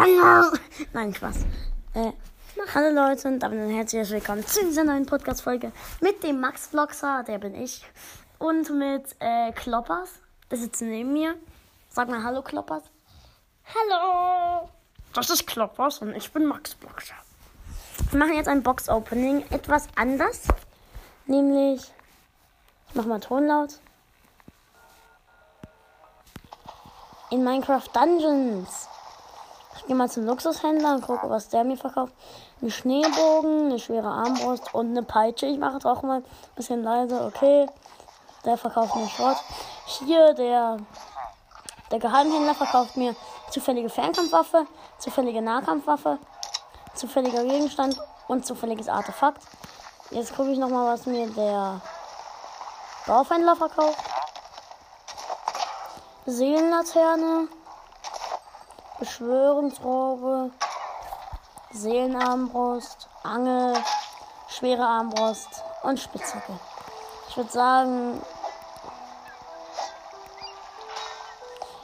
Hallo! Nein, Spaß. Äh, hallo Leute und damit ein herzliches Willkommen zu dieser neuen Podcast-Folge mit dem Max Vlogser, der bin ich, und mit äh, Kloppers, der sitzt neben mir. Sag mal Hallo Kloppers. Hallo! Das ist Kloppers und ich bin Max Vlogser. Wir machen jetzt ein Box-Opening etwas anders, nämlich, ich mach mal Ton laut. In Minecraft Dungeons. Gehe mal zum Luxushändler und gucke, was der mir verkauft. Ein Schneebogen, eine schwere Armbrust und eine Peitsche. Ich mache es auch mal ein bisschen leise. Okay. Der verkauft mir Schrott. Hier der, der Geheimhändler verkauft mir zufällige Fernkampfwaffe, zufällige Nahkampfwaffe, zufälliger Gegenstand und zufälliges Artefakt. Jetzt gucke ich nochmal, was mir der Dorfhändler verkauft. Seelenlaterne, Beschwörungsrobe, Seelenarmbrust, Angel, schwere Armbrust und Spitzhacke. Ich würde sagen,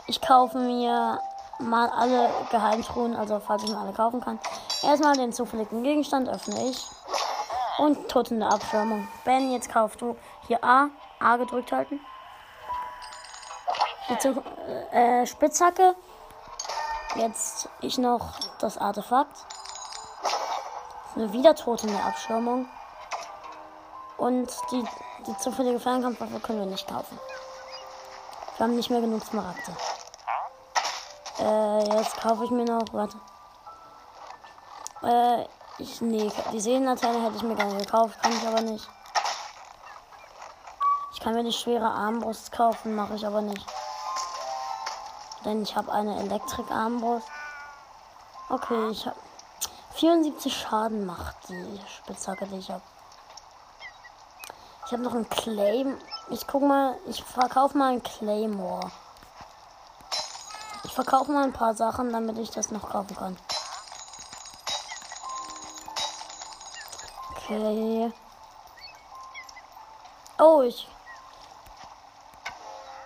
ich kaufe mir mal alle Geheimtruhen, also falls ich mir alle kaufen kann. Erstmal den zufälligen Gegenstand öffne ich. Und Toten der Abschirmung. Ben, jetzt kaufst du hier A. A gedrückt halten. Die äh, Spitzhacke. Jetzt ich noch das Artefakt. Eine wieder Toten der Abschirmung. Und die, die zufällige Fernkampfwaffe können wir nicht kaufen. Wir haben nicht mehr genug Smaragde. Äh, jetzt kaufe ich mir noch. Warte. Äh, ich. Nee, die Seelenlaterne hätte ich mir gerne gekauft, kann ich aber nicht. Ich kann mir die schwere Armbrust kaufen, mache ich aber nicht. Denn ich habe eine Elektrik-Armbrust. Okay, ich habe 74 Schaden macht die Spitzhacke, die ich habe. Ich habe noch einen Claim. Ich guck mal, ich verkaufe mal einen Claymore. Ich verkaufe mal ein paar Sachen, damit ich das noch kaufen kann. Okay. Oh, ich.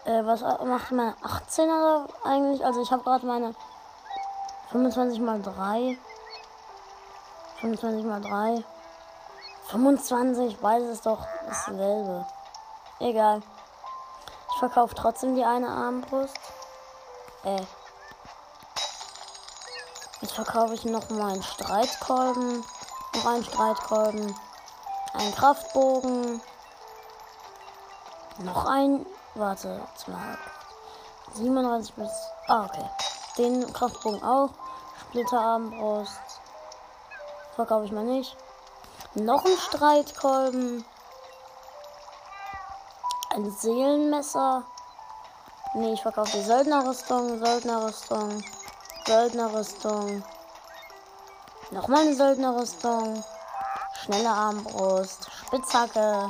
Äh, was macht meine 18er eigentlich? Also ich habe gerade meine 25 mal 3. 25 mal 3. 25, weiß es doch dasselbe. Egal. Ich verkaufe trotzdem die eine Armbrust. Äh. Jetzt verkaufe ich noch mal einen Streitkolben. Noch einen Streitkolben. Einen Kraftbogen. Noch ein. Warte, 37 bis. Ah, okay. Den Kraftbogen auch. Splitterarmbrust. Verkaufe ich mal nicht. Noch ein Streitkolben. Ein Seelenmesser. Nee, ich verkaufe die Söldnerrüstung, Söldnerrüstung, Söldnerrüstung. Nochmal eine Söldnerrüstung. Schnelle Armbrust. Spitzhacke.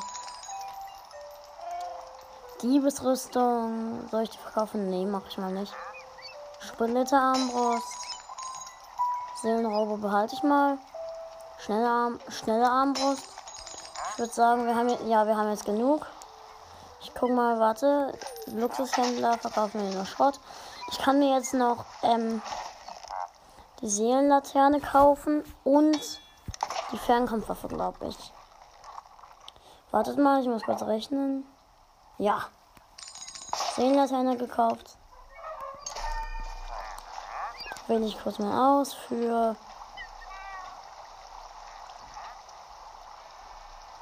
Diebesrüstung. Soll ich die verkaufen? Nee, mach ich mal nicht. Splitterarmbrust. Seelenraube behalte ich mal. Schnelle, Arm, schnelle Armbrust. Ich würde sagen, wir haben ja, wir haben jetzt genug. Ich guck mal, warte. Luxushändler verkaufen wir nur Schrott. Ich kann mir jetzt noch ähm, die Seelenlaterne kaufen und die Fernkampfwaffe, glaube ich. Wartet mal, ich muss kurz rechnen. Ja. Seelenlaterne gekauft. Wähle ich kurz mal aus für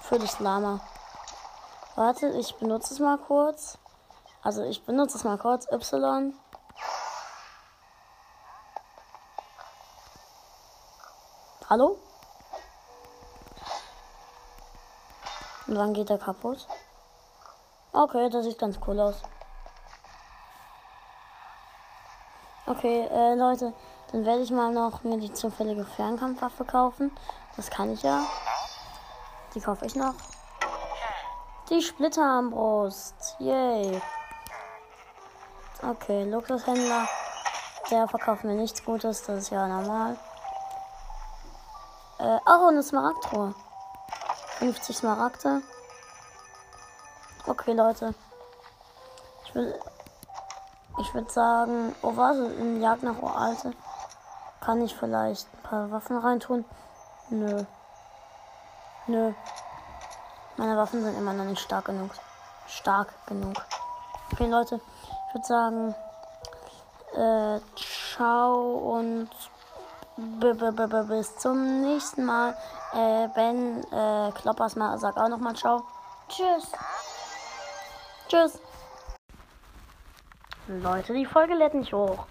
für das Lama. Warte, ich benutze es mal kurz. Also ich benutze es mal kurz. Y. Hallo? Und wann geht der kaputt? Okay, das sieht ganz cool aus. Okay, äh, Leute, dann werde ich mal noch mir die zufällige Fernkampfwaffe kaufen. Das kann ich ja. Die kaufe ich noch. Die Splitterarmbrust. Yay. Okay, Luxushändler. Der verkauft mir nichts Gutes, das ist ja normal. Äh, oh, eine Smaragdtruhe. 50 Smaragde. Okay, Leute. Ich will. Ich würde sagen. Oh, was? In Jagd nach Uralte. Kann ich vielleicht ein paar Waffen reintun? Nö. Nö. Meine Waffen sind immer noch nicht stark genug. Stark genug. Okay, Leute. Ich würde sagen, äh, ciao und bis zum nächsten Mal. Äh, Ben äh, Kloppers mal sagt auch nochmal ciao. Tschüss. Tschüss. Leute, die Folge lädt nicht hoch.